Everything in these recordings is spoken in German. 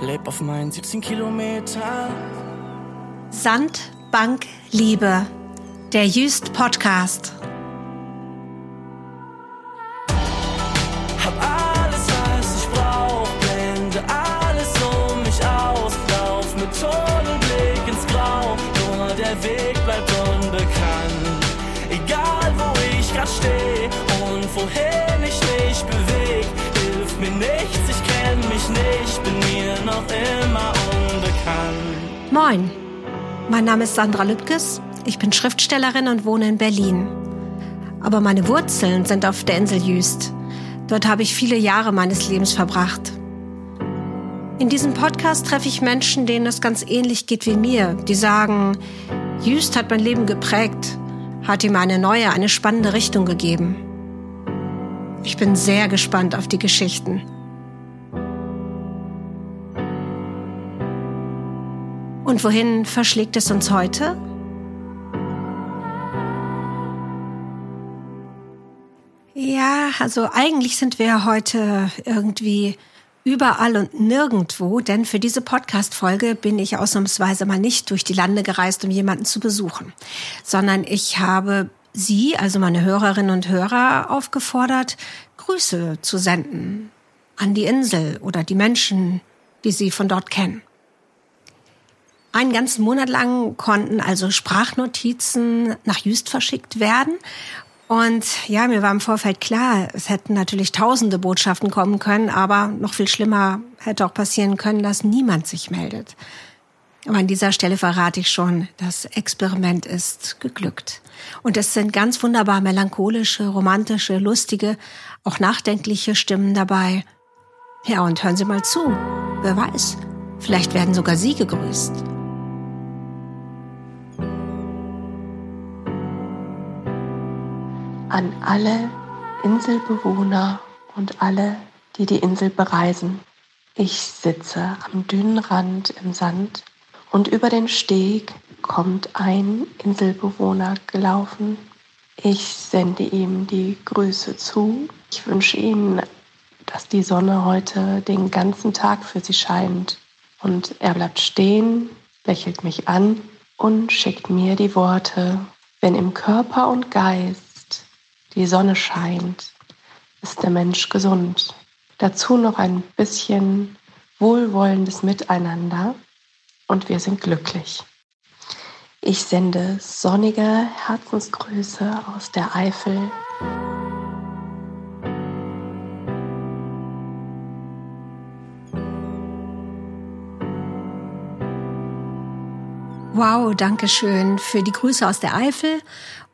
leb auf meinen 17 Kilometer. Sand, Bank, Liebe. Der Jüst Podcast. Moin. Mein Name ist Sandra Lübkes. Ich bin Schriftstellerin und wohne in Berlin. Aber meine Wurzeln sind auf der Insel Jüst. Dort habe ich viele Jahre meines Lebens verbracht. In diesem Podcast treffe ich Menschen, denen es ganz ähnlich geht wie mir, die sagen, Jüst hat mein Leben geprägt, hat ihm eine neue, eine spannende Richtung gegeben. Ich bin sehr gespannt auf die Geschichten. Und wohin verschlägt es uns heute? Ja, also eigentlich sind wir heute irgendwie überall und nirgendwo, denn für diese Podcast-Folge bin ich ausnahmsweise mal nicht durch die Lande gereist, um jemanden zu besuchen, sondern ich habe Sie, also meine Hörerinnen und Hörer, aufgefordert, Grüße zu senden an die Insel oder die Menschen, die Sie von dort kennen. Einen ganzen Monat lang konnten also Sprachnotizen nach Jüst verschickt werden. Und ja, mir war im Vorfeld klar, es hätten natürlich tausende Botschaften kommen können, aber noch viel schlimmer hätte auch passieren können, dass niemand sich meldet. Aber an dieser Stelle verrate ich schon, das Experiment ist geglückt. Und es sind ganz wunderbar melancholische, romantische, lustige, auch nachdenkliche Stimmen dabei. Ja, und hören Sie mal zu. Wer weiß, vielleicht werden sogar Sie gegrüßt. An alle Inselbewohner und alle, die die Insel bereisen. Ich sitze am dünnen Rand im Sand und über den Steg kommt ein Inselbewohner gelaufen. Ich sende ihm die Grüße zu. Ich wünsche ihm, dass die Sonne heute den ganzen Tag für sie scheint. Und er bleibt stehen, lächelt mich an und schickt mir die Worte, wenn im Körper und Geist die Sonne scheint, ist der Mensch gesund. Dazu noch ein bisschen wohlwollendes Miteinander und wir sind glücklich. Ich sende sonnige Herzensgrüße aus der Eifel. Wow, danke schön für die Grüße aus der Eifel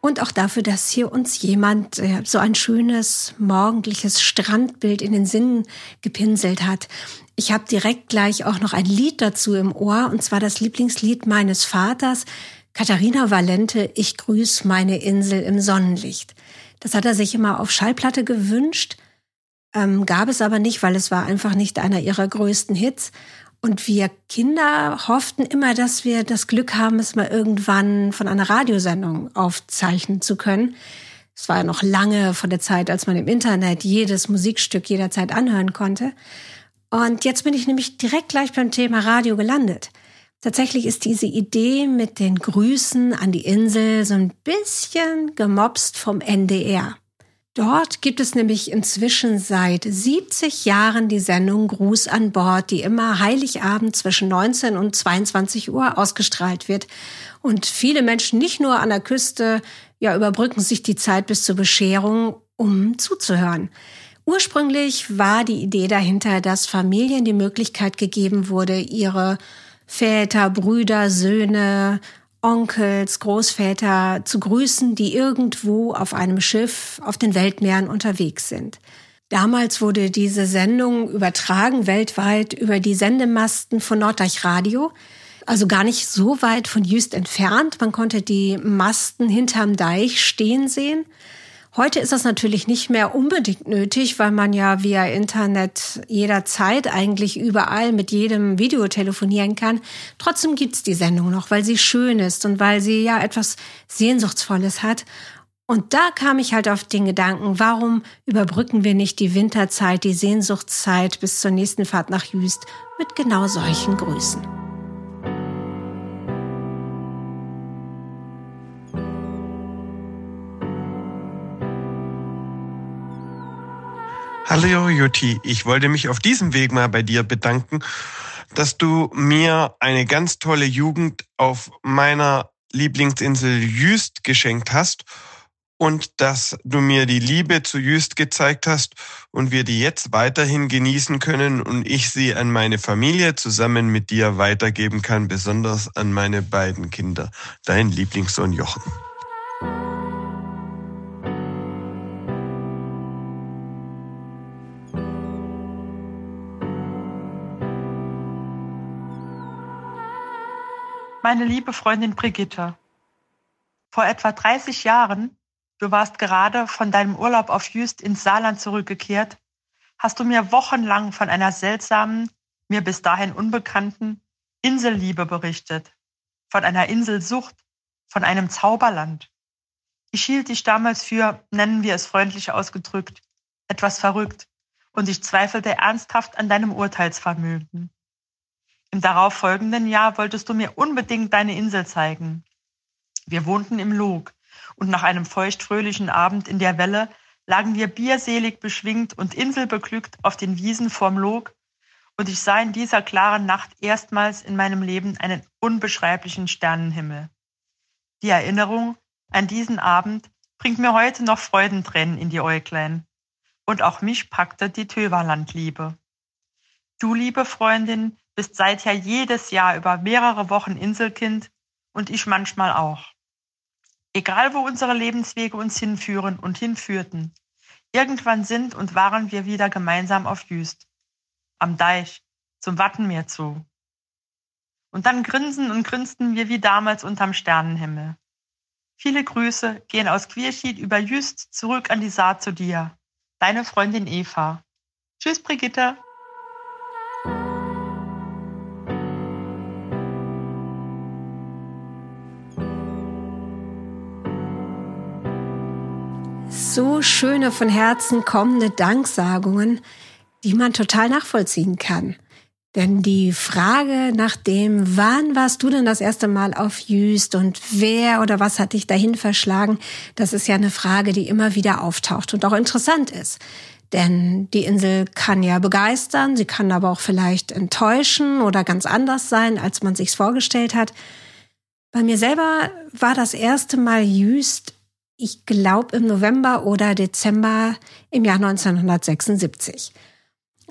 und auch dafür, dass hier uns jemand äh, so ein schönes morgendliches Strandbild in den Sinn gepinselt hat. Ich habe direkt gleich auch noch ein Lied dazu im Ohr, und zwar das Lieblingslied meines Vaters, Katharina Valente, Ich grüß meine Insel im Sonnenlicht. Das hat er sich immer auf Schallplatte gewünscht, ähm, gab es aber nicht, weil es war einfach nicht einer ihrer größten Hits. Und wir Kinder hofften immer, dass wir das Glück haben, es mal irgendwann von einer Radiosendung aufzeichnen zu können. Es war ja noch lange vor der Zeit, als man im Internet jedes Musikstück jederzeit anhören konnte. Und jetzt bin ich nämlich direkt gleich beim Thema Radio gelandet. Tatsächlich ist diese Idee mit den Grüßen an die Insel so ein bisschen gemobst vom NDR. Dort gibt es nämlich inzwischen seit 70 Jahren die Sendung Gruß an Bord, die immer Heiligabend zwischen 19 und 22 Uhr ausgestrahlt wird. Und viele Menschen nicht nur an der Küste, ja, überbrücken sich die Zeit bis zur Bescherung, um zuzuhören. Ursprünglich war die Idee dahinter, dass Familien die Möglichkeit gegeben wurde, ihre Väter, Brüder, Söhne, Onkels, Großväter zu grüßen, die irgendwo auf einem Schiff auf den Weltmeeren unterwegs sind. Damals wurde diese Sendung übertragen weltweit über die Sendemasten von Norddeich Radio, also gar nicht so weit von Jüst entfernt. Man konnte die Masten hinterm Deich stehen sehen. Heute ist das natürlich nicht mehr unbedingt nötig, weil man ja via Internet jederzeit eigentlich überall mit jedem Video telefonieren kann. Trotzdem gibt's die Sendung noch, weil sie schön ist und weil sie ja etwas Sehnsuchtsvolles hat. Und da kam ich halt auf den Gedanken, warum überbrücken wir nicht die Winterzeit, die Sehnsuchtszeit bis zur nächsten Fahrt nach Jüst mit genau solchen Grüßen. Hallo Jutti, ich wollte mich auf diesem Weg mal bei dir bedanken, dass du mir eine ganz tolle Jugend auf meiner Lieblingsinsel Jüst geschenkt hast und dass du mir die Liebe zu Jüst gezeigt hast und wir die jetzt weiterhin genießen können und ich sie an meine Familie zusammen mit dir weitergeben kann, besonders an meine beiden Kinder, dein Lieblingssohn Jochen. Meine liebe Freundin Brigitte, vor etwa 30 Jahren Du warst gerade von deinem Urlaub auf Jüst ins Saarland zurückgekehrt, hast du mir wochenlang von einer seltsamen, mir bis dahin unbekannten Inselliebe berichtet, von einer Inselsucht, von einem Zauberland. Ich hielt dich damals für, nennen wir es freundlich ausgedrückt, etwas verrückt, und ich zweifelte ernsthaft an deinem Urteilsvermögen. Im darauffolgenden Jahr wolltest du mir unbedingt deine Insel zeigen. Wir wohnten im Log, und nach einem feuchtfröhlichen Abend in der Welle lagen wir bierselig beschwingt und inselbeglückt auf den Wiesen vorm Log, und ich sah in dieser klaren Nacht erstmals in meinem Leben einen unbeschreiblichen Sternenhimmel. Die Erinnerung an diesen Abend bringt mir heute noch Freudentränen in die Äuglein. Und auch mich packte die Töverlandliebe. Du, liebe Freundin, bist seither jedes Jahr über mehrere Wochen Inselkind und ich manchmal auch. Egal wo unsere Lebenswege uns hinführen und hinführten, irgendwann sind und waren wir wieder gemeinsam auf Jüst, am Deich, zum Wattenmeer zu. Und dann grinsen und grinsten wir wie damals unterm Sternenhimmel. Viele Grüße gehen aus Quierschied über Jüst zurück an die Saat zu dir. Deine Freundin Eva. Tschüss, Brigitte. So schöne von Herzen kommende Danksagungen, die man total nachvollziehen kann. Denn die Frage nach dem, wann warst du denn das erste Mal auf Jüst und wer oder was hat dich dahin verschlagen, das ist ja eine Frage, die immer wieder auftaucht und auch interessant ist. Denn die Insel kann ja begeistern, sie kann aber auch vielleicht enttäuschen oder ganz anders sein, als man sich's vorgestellt hat. Bei mir selber war das erste Mal Jüst ich glaube im November oder Dezember im Jahr 1976.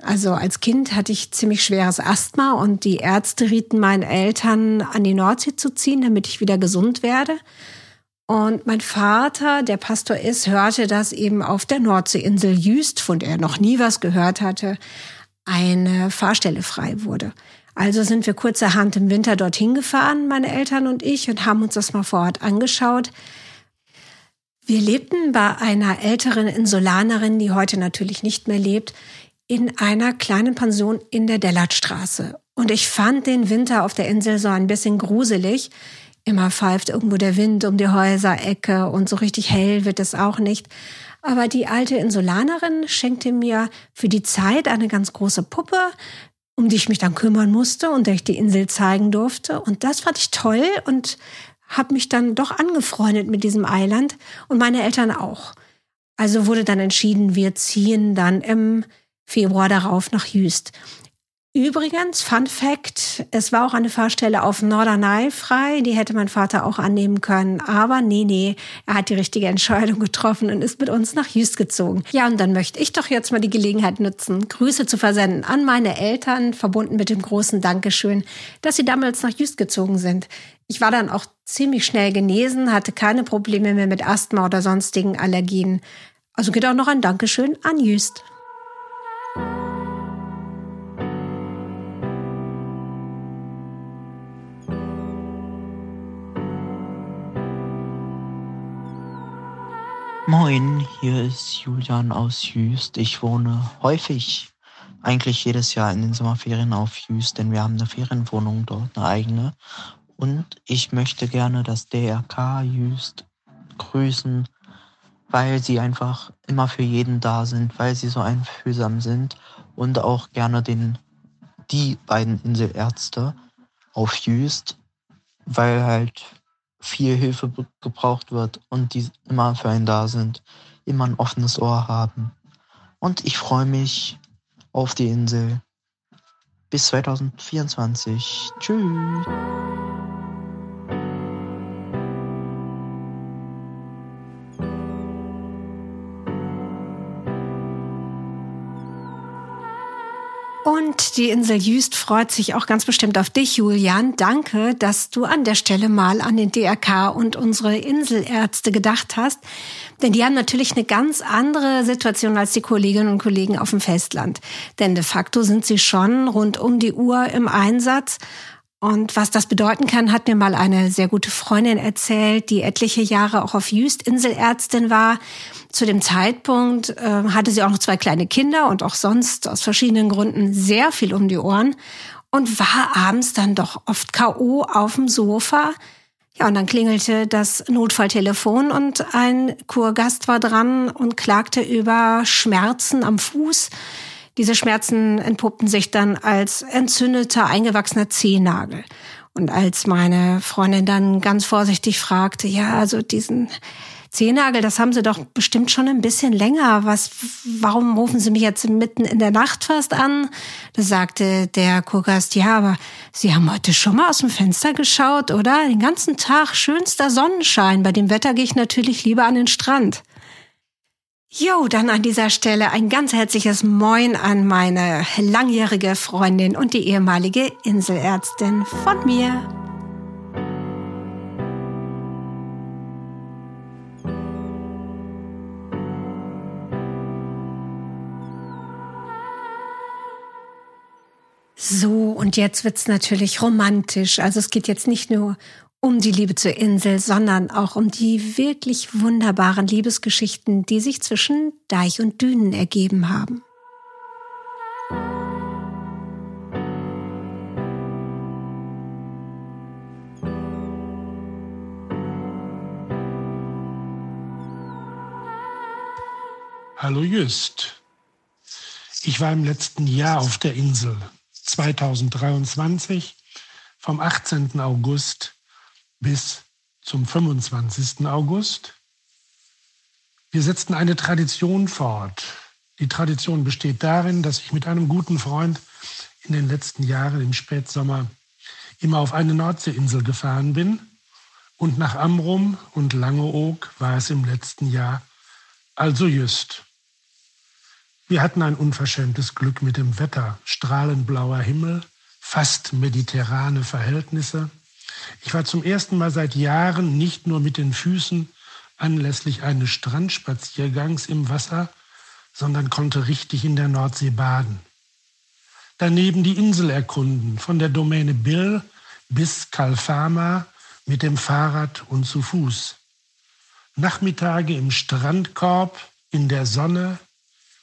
Also als Kind hatte ich ziemlich schweres Asthma und die Ärzte rieten meinen Eltern an die Nordsee zu ziehen, damit ich wieder gesund werde. Und mein Vater, der Pastor ist, hörte, dass eben auf der Nordseeinsel Jüst, von der er noch nie was gehört hatte, eine Fahrstelle frei wurde. Also sind wir kurzerhand im Winter dorthin gefahren, meine Eltern und ich, und haben uns das mal vor Ort angeschaut. Wir lebten bei einer älteren Insulanerin, die heute natürlich nicht mehr lebt, in einer kleinen Pension in der Dellertstraße. Und ich fand den Winter auf der Insel so ein bisschen gruselig. Immer pfeift irgendwo der Wind um die Häuserecke und so richtig hell wird es auch nicht. Aber die alte Insulanerin schenkte mir für die Zeit eine ganz große Puppe, um die ich mich dann kümmern musste und der ich die Insel zeigen durfte. Und das fand ich toll und habe mich dann doch angefreundet mit diesem Eiland und meine Eltern auch. Also wurde dann entschieden, wir ziehen dann im Februar darauf nach Jüst. Übrigens, Fun Fact, es war auch eine Fahrstelle auf Norderney frei, die hätte mein Vater auch annehmen können, aber nee, nee, er hat die richtige Entscheidung getroffen und ist mit uns nach Jüst gezogen. Ja, und dann möchte ich doch jetzt mal die Gelegenheit nutzen, Grüße zu versenden an meine Eltern, verbunden mit dem großen Dankeschön, dass sie damals nach Jüst gezogen sind. Ich war dann auch ziemlich schnell genesen, hatte keine Probleme mehr mit Asthma oder sonstigen Allergien. Also geht auch noch ein Dankeschön an Jüst. Moin, hier ist Julian aus Jüst. Ich wohne häufig, eigentlich jedes Jahr in den Sommerferien auf Jüst, denn wir haben eine Ferienwohnung dort, eine eigene. Und ich möchte gerne das DRK Jüst grüßen, weil sie einfach immer für jeden da sind, weil sie so einfühlsam sind und auch gerne den, die beiden Inselärzte auf Jüst, weil halt viel Hilfe gebraucht wird und die immer für einen da sind, immer ein offenes Ohr haben. Und ich freue mich auf die Insel. Bis 2024. Tschüss. Die Insel Jüst freut sich auch ganz bestimmt auf dich, Julian. Danke, dass du an der Stelle mal an den DRK und unsere Inselärzte gedacht hast. Denn die haben natürlich eine ganz andere Situation als die Kolleginnen und Kollegen auf dem Festland. Denn de facto sind sie schon rund um die Uhr im Einsatz. Und was das bedeuten kann, hat mir mal eine sehr gute Freundin erzählt, die etliche Jahre auch auf Jüst Inselärztin war. Zu dem Zeitpunkt äh, hatte sie auch noch zwei kleine Kinder und auch sonst aus verschiedenen Gründen sehr viel um die Ohren und war abends dann doch oft KO auf dem Sofa. Ja, und dann klingelte das Notfalltelefon und ein Kurgast war dran und klagte über Schmerzen am Fuß diese Schmerzen entpuppten sich dann als entzündeter, eingewachsener Zehennagel. Und als meine Freundin dann ganz vorsichtig fragte, ja, also diesen Zehennagel, das haben Sie doch bestimmt schon ein bisschen länger. Was, warum rufen Sie mich jetzt mitten in der Nacht fast an? Da sagte der Kurgast, ja, aber Sie haben heute schon mal aus dem Fenster geschaut, oder? Den ganzen Tag schönster Sonnenschein. Bei dem Wetter gehe ich natürlich lieber an den Strand. Jo, dann an dieser Stelle ein ganz herzliches Moin an meine langjährige Freundin und die ehemalige Inselärztin von mir. So, und jetzt wird's natürlich romantisch. Also es geht jetzt nicht nur um die Liebe zur Insel, sondern auch um die wirklich wunderbaren Liebesgeschichten, die sich zwischen Deich und Dünen ergeben haben. Hallo Jüst. Ich war im letzten Jahr auf der Insel 2023 vom 18. August bis zum 25. August. Wir setzten eine Tradition fort. Die Tradition besteht darin, dass ich mit einem guten Freund in den letzten Jahren im Spätsommer immer auf eine Nordseeinsel gefahren bin. Und nach Amrum und Langeoog war es im letzten Jahr also just. Wir hatten ein unverschämtes Glück mit dem Wetter. Strahlend blauer Himmel, fast mediterrane Verhältnisse. Ich war zum ersten Mal seit Jahren nicht nur mit den Füßen anlässlich eines Strandspaziergangs im Wasser, sondern konnte richtig in der Nordsee baden. Daneben die Insel erkunden, von der Domäne Bill bis Kalfama mit dem Fahrrad und zu Fuß. Nachmittage im Strandkorb, in der Sonne,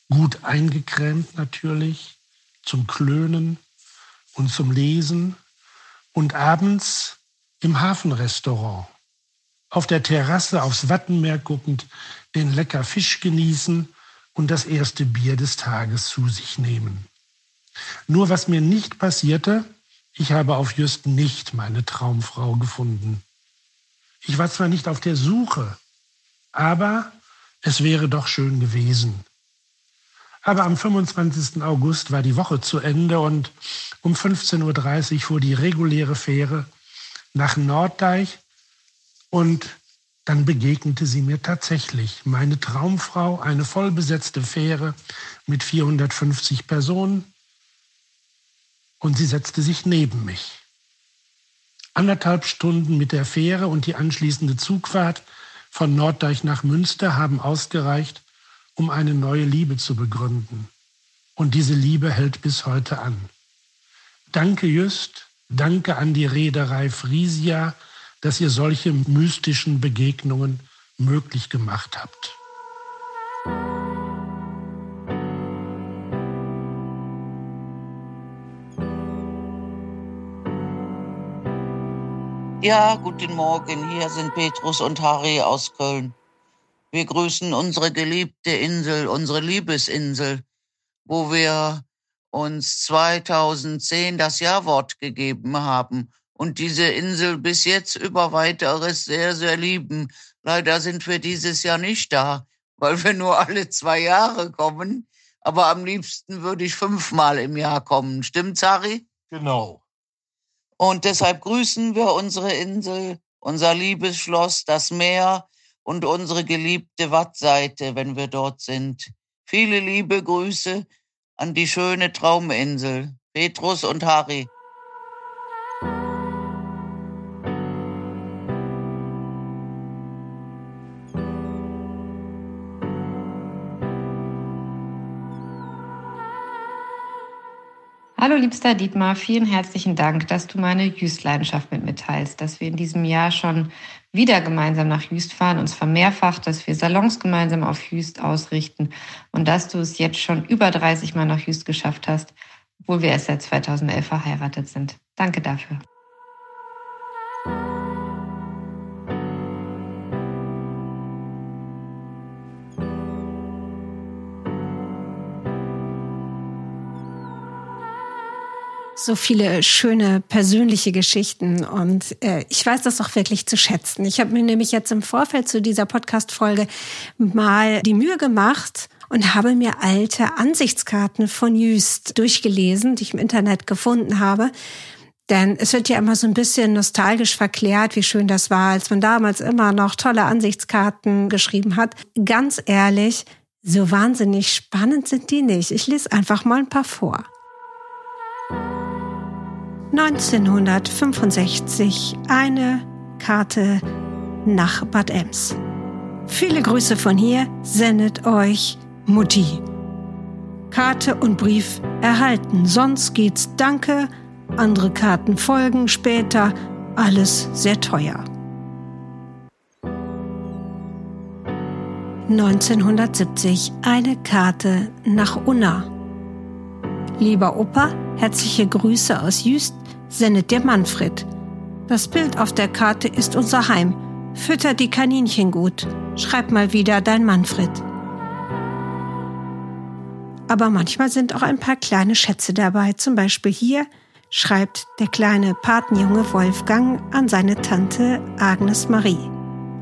gut eingecremt natürlich, zum Klönen und zum Lesen und abends im Hafenrestaurant, auf der Terrasse aufs Wattenmeer guckend, den lecker Fisch genießen und das erste Bier des Tages zu sich nehmen. Nur was mir nicht passierte, ich habe auf Just nicht meine Traumfrau gefunden. Ich war zwar nicht auf der Suche, aber es wäre doch schön gewesen. Aber am 25. August war die Woche zu Ende und um 15.30 Uhr fuhr die reguläre Fähre nach Norddeich und dann begegnete sie mir tatsächlich. Meine Traumfrau, eine vollbesetzte Fähre mit 450 Personen und sie setzte sich neben mich. Anderthalb Stunden mit der Fähre und die anschließende Zugfahrt von Norddeich nach Münster haben ausgereicht, um eine neue Liebe zu begründen. Und diese Liebe hält bis heute an. Danke, Just, Danke an die Reederei Frisia, dass ihr solche mystischen Begegnungen möglich gemacht habt. Ja, guten Morgen. Hier sind Petrus und Harry aus Köln. Wir grüßen unsere geliebte Insel, unsere Liebesinsel, wo wir uns 2010 das Jawort gegeben haben und diese Insel bis jetzt über weiteres sehr, sehr lieben. Leider sind wir dieses Jahr nicht da, weil wir nur alle zwei Jahre kommen. Aber am liebsten würde ich fünfmal im Jahr kommen. Stimmt's, Harry? Genau. Und deshalb grüßen wir unsere Insel, unser Liebesschloss, das Meer und unsere geliebte Wattseite, wenn wir dort sind. Viele liebe Grüße an die schöne Trauminsel, Petrus und Harry. Hallo liebster Dietmar, vielen herzlichen Dank, dass du meine Jüst-Leidenschaft mit mir teilst, dass wir in diesem Jahr schon wieder gemeinsam nach Jüst fahren, uns vermehrfacht, dass wir Salons gemeinsam auf Jüst ausrichten und dass du es jetzt schon über 30 Mal nach Jüst geschafft hast, obwohl wir erst seit 2011 verheiratet sind. Danke dafür. So viele schöne persönliche Geschichten und äh, ich weiß das auch wirklich zu schätzen. Ich habe mir nämlich jetzt im Vorfeld zu dieser Podcast-Folge mal die Mühe gemacht und habe mir alte Ansichtskarten von Jüst durchgelesen, die ich im Internet gefunden habe. Denn es wird ja immer so ein bisschen nostalgisch verklärt, wie schön das war, als man damals immer noch tolle Ansichtskarten geschrieben hat. Ganz ehrlich, so wahnsinnig spannend sind die nicht. Ich lese einfach mal ein paar vor. 1965 eine Karte nach Bad Ems. Viele Grüße von hier sendet euch Mutti. Karte und Brief erhalten, sonst geht's Danke, andere Karten folgen später, alles sehr teuer. 1970 eine Karte nach Unna. Lieber Opa, herzliche Grüße aus Jüst sendet dir Manfred. Das Bild auf der Karte ist unser Heim. Fütter die Kaninchen gut. Schreib mal wieder dein Manfred. Aber manchmal sind auch ein paar kleine Schätze dabei. Zum Beispiel hier schreibt der kleine Patenjunge Wolfgang an seine Tante Agnes Marie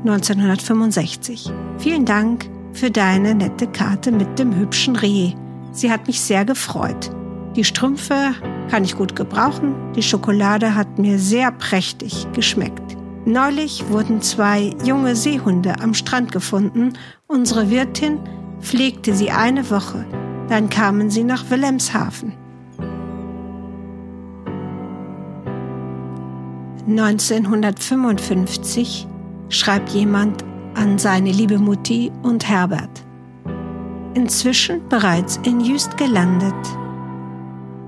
1965. Vielen Dank für deine nette Karte mit dem hübschen Reh. Sie hat mich sehr gefreut. Die Strümpfe kann ich gut gebrauchen. Die Schokolade hat mir sehr prächtig geschmeckt. Neulich wurden zwei junge Seehunde am Strand gefunden. Unsere Wirtin pflegte sie eine Woche. Dann kamen sie nach Wilhelmshaven. 1955 schreibt jemand an seine liebe Mutti und Herbert. Inzwischen bereits in Jüst gelandet.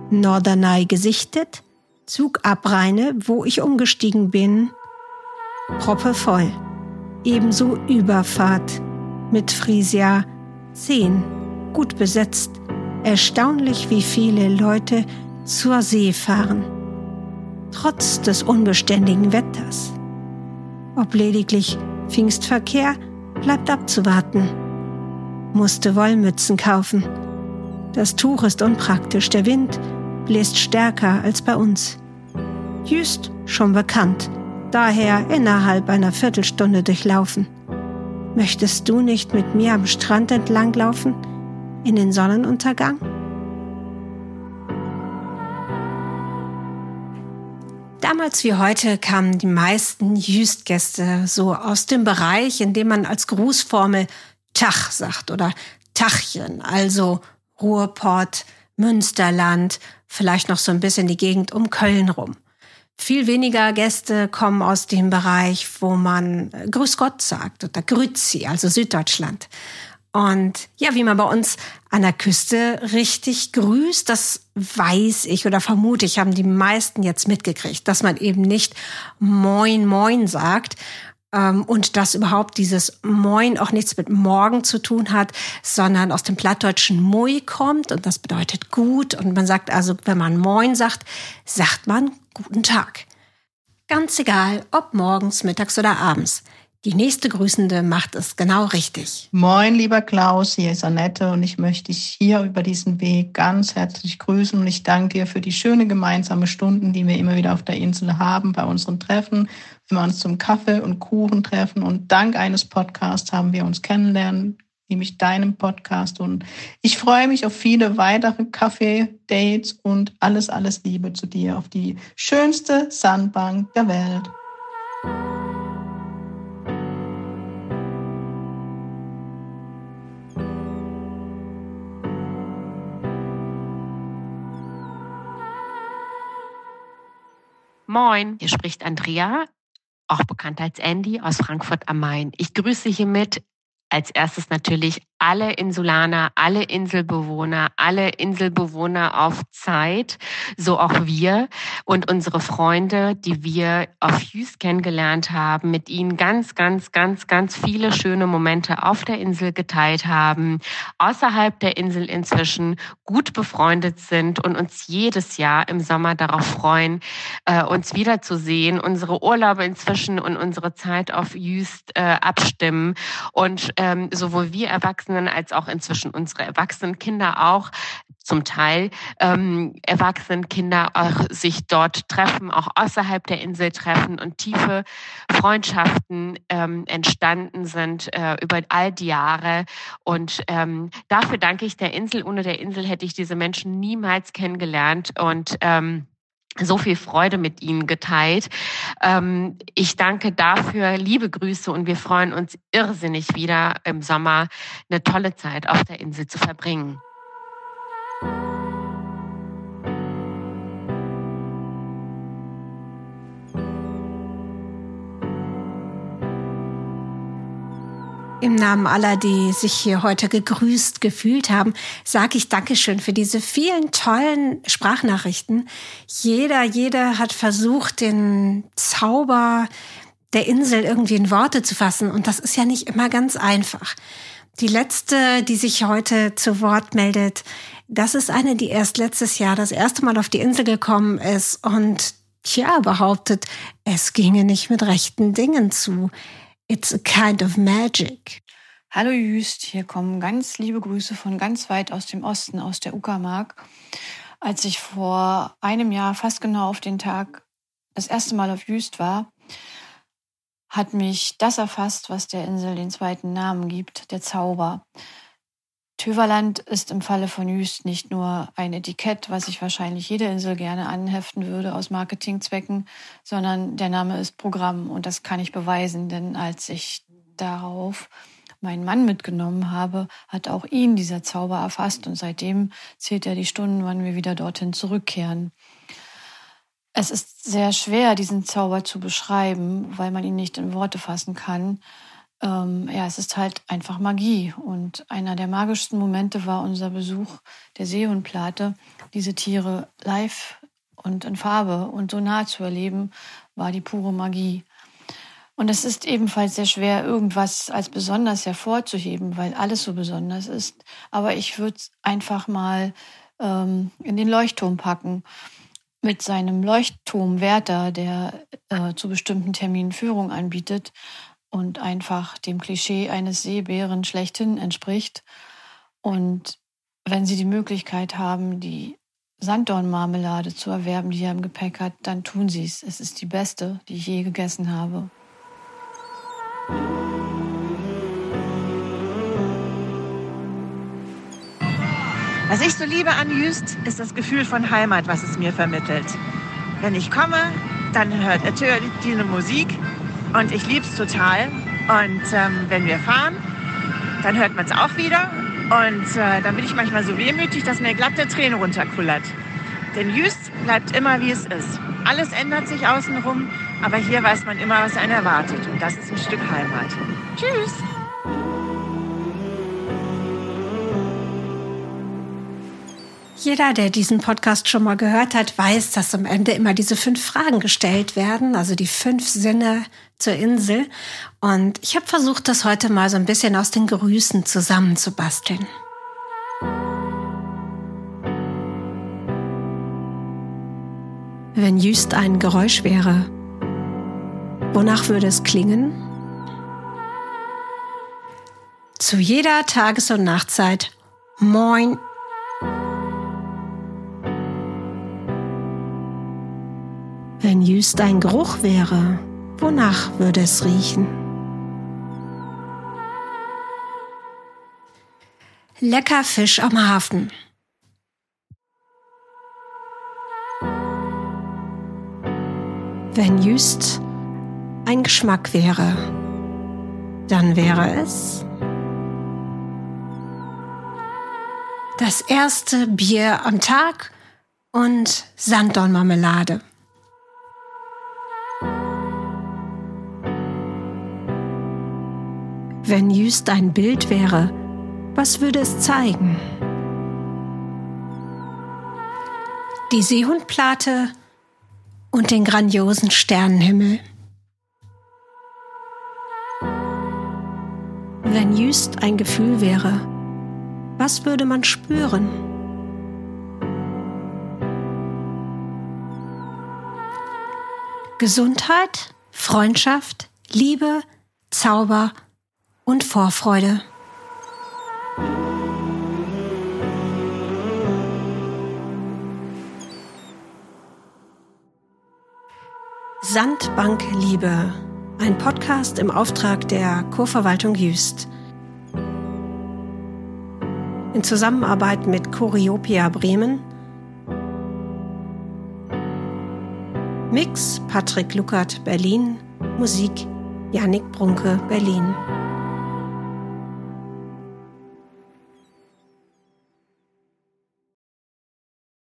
Norderney gesichtet, Zugabreine, wo ich umgestiegen bin, Proppe voll. Ebenso Überfahrt mit Frisia 10, gut besetzt. Erstaunlich, wie viele Leute zur See fahren. Trotz des unbeständigen Wetters. Ob lediglich Pfingstverkehr, bleibt abzuwarten. Musste Wollmützen kaufen. Das Tuch ist unpraktisch, der Wind bläst stärker als bei uns. Jüst schon bekannt, daher innerhalb einer Viertelstunde durchlaufen. Möchtest du nicht mit mir am Strand entlanglaufen? In den Sonnenuntergang? Damals wie heute kamen die meisten Jüstgäste so aus dem Bereich, in dem man als Grußformel Tach sagt oder Tachchen, also Ruhrpott, Münsterland, vielleicht noch so ein bisschen die Gegend um Köln rum. Viel weniger Gäste kommen aus dem Bereich, wo man äh, Grüß Gott sagt oder Grüzi, also Süddeutschland. Und ja, wie man bei uns an der Küste richtig grüßt, das weiß ich oder vermute ich, haben die meisten jetzt mitgekriegt, dass man eben nicht Moin Moin sagt, und dass überhaupt dieses Moin auch nichts mit Morgen zu tun hat, sondern aus dem plattdeutschen Mui kommt und das bedeutet gut. Und man sagt also, wenn man Moin sagt, sagt man guten Tag. Ganz egal, ob morgens, mittags oder abends. Die nächste Grüßende macht es genau richtig. Moin, lieber Klaus, hier ist Annette und ich möchte dich hier über diesen Weg ganz herzlich grüßen und ich danke dir für die schöne gemeinsame Stunden, die wir immer wieder auf der Insel haben bei unseren Treffen, wenn wir uns zum Kaffee und Kuchen treffen und dank eines Podcasts haben wir uns kennenlernen nämlich deinem Podcast. Und ich freue mich auf viele weitere Kaffee-Dates und alles, alles Liebe zu dir auf die schönste Sandbank der Welt. Moin, hier spricht Andrea, auch bekannt als Andy aus Frankfurt am Main. Ich grüße hiermit als erstes natürlich alle Insulaner, alle Inselbewohner, alle Inselbewohner auf Zeit, so auch wir und unsere Freunde, die wir auf Hughes kennengelernt haben, mit ihnen ganz, ganz, ganz, ganz viele schöne Momente auf der Insel geteilt haben, außerhalb der Insel inzwischen gut befreundet sind und uns jedes Jahr im Sommer darauf freuen, äh, uns wiederzusehen, unsere Urlaube inzwischen und unsere Zeit auf Hughes äh, abstimmen. Und ähm, sowohl wir Erwachsene Erwachsenen als auch inzwischen unsere erwachsenen Kinder auch zum Teil ähm, erwachsenen auch sich dort treffen, auch außerhalb der Insel treffen und tiefe Freundschaften ähm, entstanden sind äh, über all die Jahre. Und ähm, dafür danke ich der Insel. Ohne der Insel hätte ich diese Menschen niemals kennengelernt und ähm, so viel Freude mit Ihnen geteilt. Ähm, ich danke dafür, liebe Grüße und wir freuen uns irrsinnig wieder im Sommer eine tolle Zeit auf der Insel zu verbringen. Im Namen aller, die sich hier heute gegrüßt gefühlt haben, sage ich Dankeschön für diese vielen tollen Sprachnachrichten. Jeder, jeder hat versucht, den Zauber der Insel irgendwie in Worte zu fassen. Und das ist ja nicht immer ganz einfach. Die letzte, die sich heute zu Wort meldet, das ist eine, die erst letztes Jahr das erste Mal auf die Insel gekommen ist und tja, behauptet, es ginge nicht mit rechten Dingen zu. It's a kind of magic. Hallo Jüst, hier kommen ganz liebe Grüße von ganz weit aus dem Osten, aus der Uckermark. Als ich vor einem Jahr, fast genau auf den Tag, das erste Mal auf Jüst war, hat mich das erfasst, was der Insel den zweiten Namen gibt, der Zauber. Töverland ist im Falle von Jüst nicht nur ein Etikett, was sich wahrscheinlich jede Insel gerne anheften würde aus Marketingzwecken, sondern der Name ist Programm und das kann ich beweisen, denn als ich darauf meinen Mann mitgenommen habe, hat auch ihn dieser Zauber erfasst und seitdem zählt er die Stunden, wann wir wieder dorthin zurückkehren. Es ist sehr schwer, diesen Zauber zu beschreiben, weil man ihn nicht in Worte fassen kann ähm, ja, es ist halt einfach Magie. Und einer der magischsten Momente war unser Besuch der Seehundplate. Diese Tiere live und in Farbe und so nah zu erleben, war die pure Magie. Und es ist ebenfalls sehr schwer, irgendwas als besonders hervorzuheben, weil alles so besonders ist. Aber ich würde es einfach mal ähm, in den Leuchtturm packen. Mit seinem Leuchtturmwärter, der äh, zu bestimmten Terminen Führung anbietet, und einfach dem Klischee eines Seebären schlechthin entspricht. Und wenn Sie die Möglichkeit haben, die Sanddornmarmelade zu erwerben, die er im Gepäck hat, dann tun Sie es. Es ist die beste, die ich je gegessen habe. Was ich so liebe an Jüst, ist das Gefühl von Heimat, was es mir vermittelt. Wenn ich komme, dann hört natürlich die Musik und ich liebe es total. Und ähm, wenn wir fahren, dann hört man es auch wieder. Und äh, dann bin ich manchmal so wehmütig, dass mir glatte Träne runterkullert. Denn Jüst bleibt immer, wie es ist. Alles ändert sich außenrum, aber hier weiß man immer, was einen erwartet. Und das ist ein Stück Heimat. Tschüss! Jeder, der diesen Podcast schon mal gehört hat, weiß, dass am Ende immer diese fünf Fragen gestellt werden, also die fünf Sinne zur Insel. Und ich habe versucht, das heute mal so ein bisschen aus den Grüßen zusammenzubasteln. Wenn Jüst ein Geräusch wäre, wonach würde es klingen? Zu jeder Tages- und Nachtzeit. Moin. Jüst ein Geruch wäre, wonach würde es riechen? Lecker Fisch am Hafen. Wenn Jüst ein Geschmack wäre, dann wäre es das erste Bier am Tag und Sanddornmarmelade. Wenn Jüst ein Bild wäre, was würde es zeigen? Die Seehundplate und den grandiosen Sternenhimmel. Wenn Jüst ein Gefühl wäre, was würde man spüren? Gesundheit, Freundschaft, Liebe, Zauber und Vorfreude. Sandbank Liebe, ein Podcast im Auftrag der Kurverwaltung Jüst. In Zusammenarbeit mit Choreopia Bremen. Mix Patrick Luckert Berlin, Musik Yannick Brunke Berlin.